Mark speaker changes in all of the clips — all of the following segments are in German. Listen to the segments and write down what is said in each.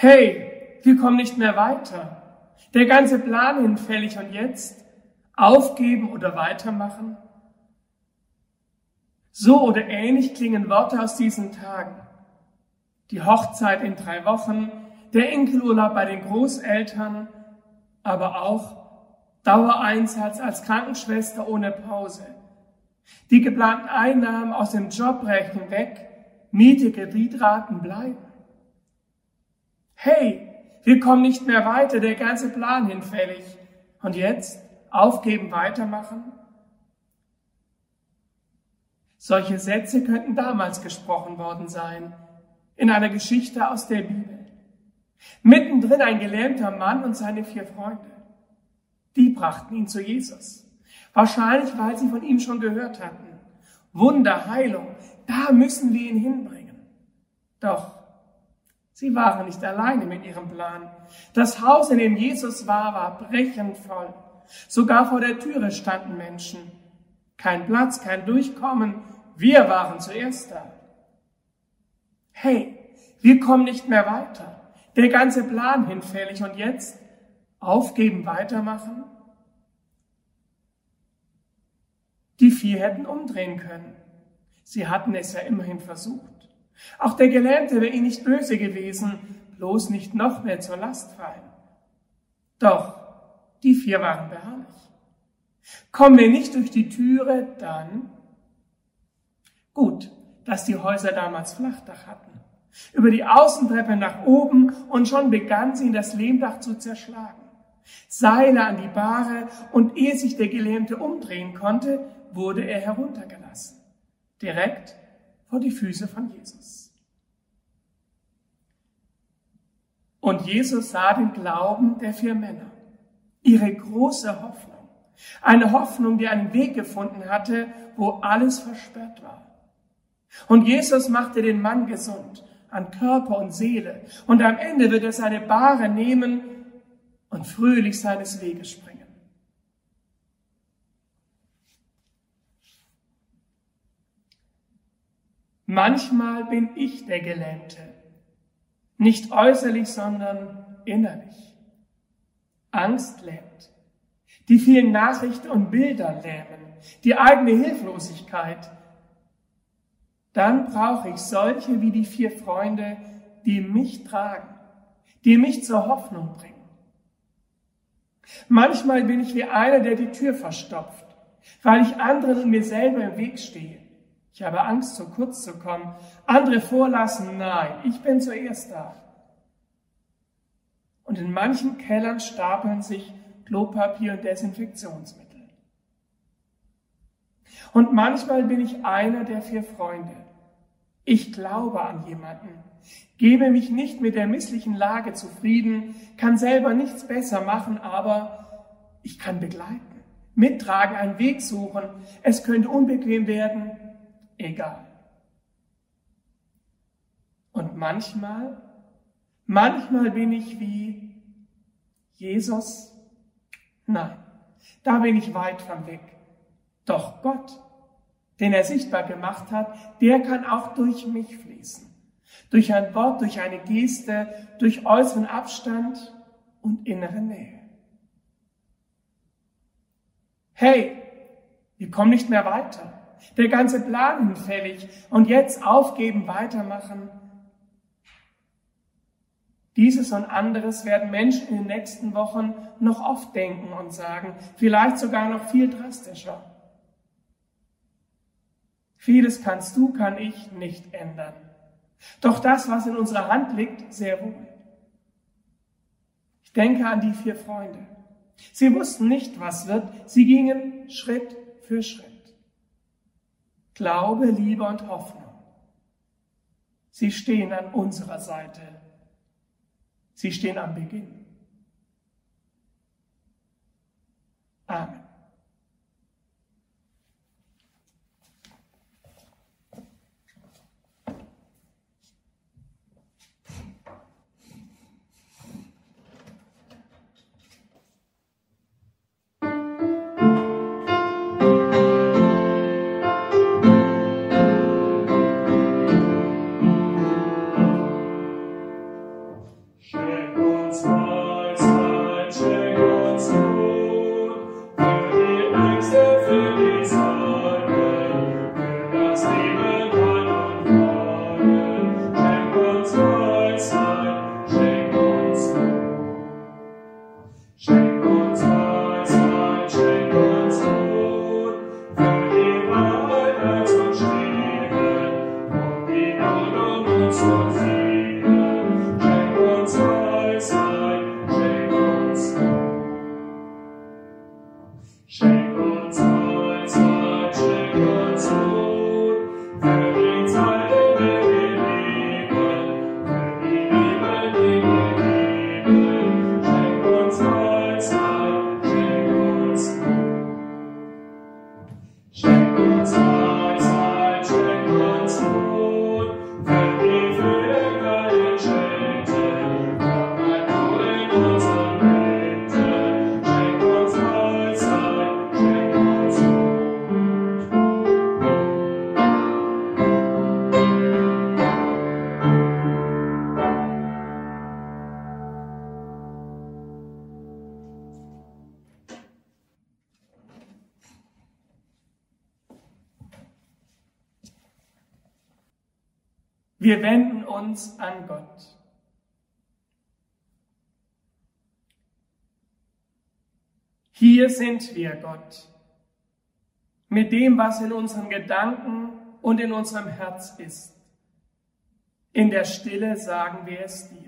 Speaker 1: Hey, wir kommen nicht mehr weiter. Der ganze Plan hinfällig und jetzt aufgeben oder weitermachen? So oder ähnlich klingen Worte aus diesen Tagen. Die Hochzeit in drei Wochen, der Enkelurlaub bei den Großeltern, aber auch Dauereinsatz als Krankenschwester ohne Pause. Die geplanten Einnahmen aus dem Job brechen weg, Miete, Kreditraten bleiben. Hey, wir kommen nicht mehr weiter, der ganze Plan hinfällig. Und jetzt aufgeben, weitermachen? Solche Sätze könnten damals gesprochen worden sein, in einer Geschichte aus der Bibel. Mittendrin ein gelähmter Mann und seine vier Freunde. Die brachten ihn zu Jesus. Wahrscheinlich, weil sie von ihm schon gehört hatten. Wunder, Heilung, da müssen wir ihn hinbringen. Doch sie waren nicht alleine mit ihrem Plan. Das Haus, in dem Jesus war, war brechend voll. Sogar vor der Türe standen Menschen. Kein Platz, kein Durchkommen. Wir waren zuerst da. Hey, wir kommen nicht mehr weiter. Der ganze Plan hinfällig und jetzt aufgeben, weitermachen? Die vier hätten umdrehen können. Sie hatten es ja immerhin versucht. Auch der Gelähmte wäre ihnen nicht böse gewesen, bloß nicht noch mehr zur Last fallen. Doch die vier waren beharrlich. Kommen wir nicht durch die Türe, dann gut, dass die Häuser damals Flachdach hatten. Über die Außentreppe nach oben und schon begann sie in das Lehmdach zu zerschlagen. Seile an die Bahre und ehe sich der Gelähmte umdrehen konnte, wurde er heruntergelassen. Direkt vor die Füße von Jesus. Und Jesus sah den Glauben der vier Männer ihre große Hoffnung. Eine Hoffnung, die einen Weg gefunden hatte, wo alles versperrt war. Und Jesus machte den Mann gesund an Körper und Seele. Und am Ende wird er seine Bahre nehmen und fröhlich seines Weges springen. Manchmal bin ich der Gelähmte, nicht äußerlich, sondern innerlich. Angst lähmt. Die vielen Nachrichten und Bilder lähmen. Die eigene Hilflosigkeit. Dann brauche ich solche wie die vier Freunde, die mich tragen, die mich zur Hoffnung bringen. Manchmal bin ich wie einer, der die Tür verstopft, weil ich anderen und mir selber im Weg stehe. Ich habe Angst, zu kurz zu kommen. Andere vorlassen, nein, ich bin zuerst da und in manchen Kellern stapeln sich Klopapier und Desinfektionsmittel. Und manchmal bin ich einer der vier Freunde. Ich glaube an jemanden, gebe mich nicht mit der misslichen Lage zufrieden, kann selber nichts besser machen, aber ich kann begleiten, mittragen, einen Weg suchen. Es könnte unbequem werden, egal. Und manchmal Manchmal bin ich wie Jesus. Nein, da bin ich weit von weg. Doch Gott, den er sichtbar gemacht hat, der kann auch durch mich fließen. Durch ein Wort, durch eine Geste, durch äußeren Abstand und innere Nähe. Hey, wir kommen nicht mehr weiter. Der ganze Plan hinfällig und jetzt aufgeben, weitermachen dieses und anderes werden Menschen in den nächsten Wochen noch oft denken und sagen, vielleicht sogar noch viel drastischer. Vieles kannst du, kann ich nicht ändern. Doch das, was in unserer Hand liegt, sehr wohl. Ich denke an die vier Freunde. Sie wussten nicht, was wird. Sie gingen Schritt für Schritt. Glaube, Liebe und Hoffnung. Sie stehen an unserer Seite Sie stehen am Beginn. Amen. Wir wenden uns an Gott. Hier sind wir, Gott, mit dem, was in unseren Gedanken und in unserem Herz ist. In der Stille sagen wir es dir.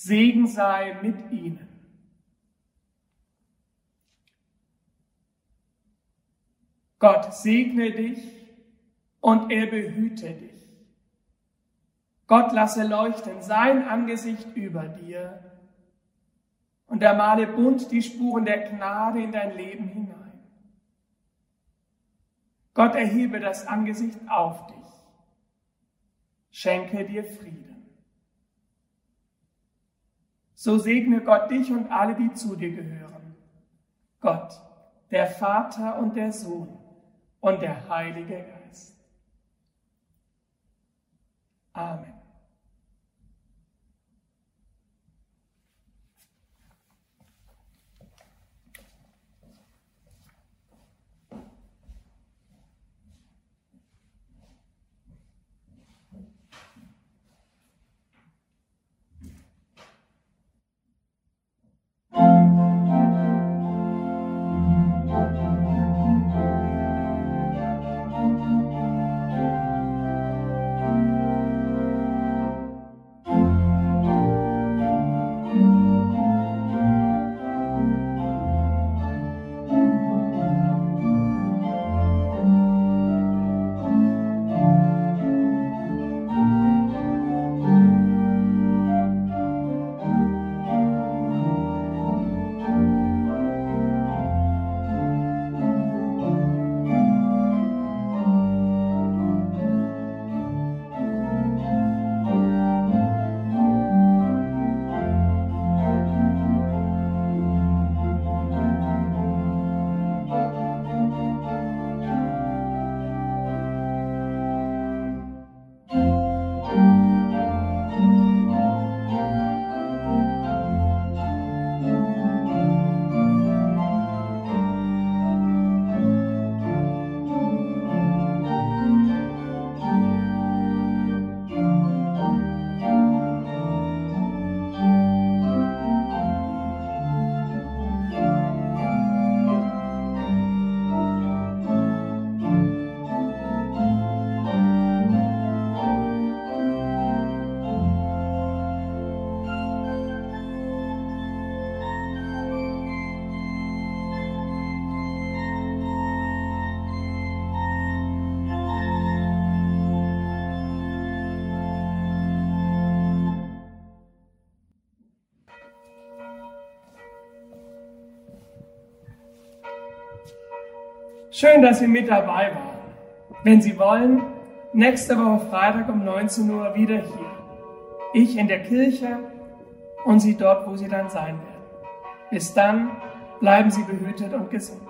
Speaker 1: Segen sei mit ihnen. Gott segne dich und er behüte dich. Gott lasse leuchten sein Angesicht über dir und er male bunt die Spuren der Gnade in dein Leben hinein. Gott erhebe das Angesicht auf dich, schenke dir Frieden. So segne Gott dich und alle, die zu dir gehören. Gott, der Vater und der Sohn und der Heilige Geist. Amen. Schön, dass Sie mit dabei waren. Wenn Sie wollen, nächste Woche Freitag um 19 Uhr wieder hier. Ich in der Kirche und Sie dort, wo Sie dann sein werden. Bis dann bleiben Sie behütet und gesund.